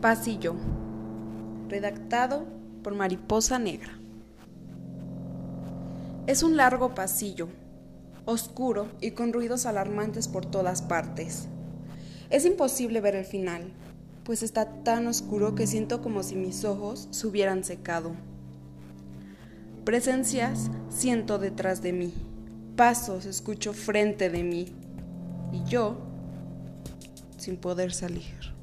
Pasillo. Redactado por Mariposa Negra. Es un largo pasillo, oscuro y con ruidos alarmantes por todas partes. Es imposible ver el final, pues está tan oscuro que siento como si mis ojos se hubieran secado. Presencias siento detrás de mí, pasos escucho frente de mí y yo sin poder salir.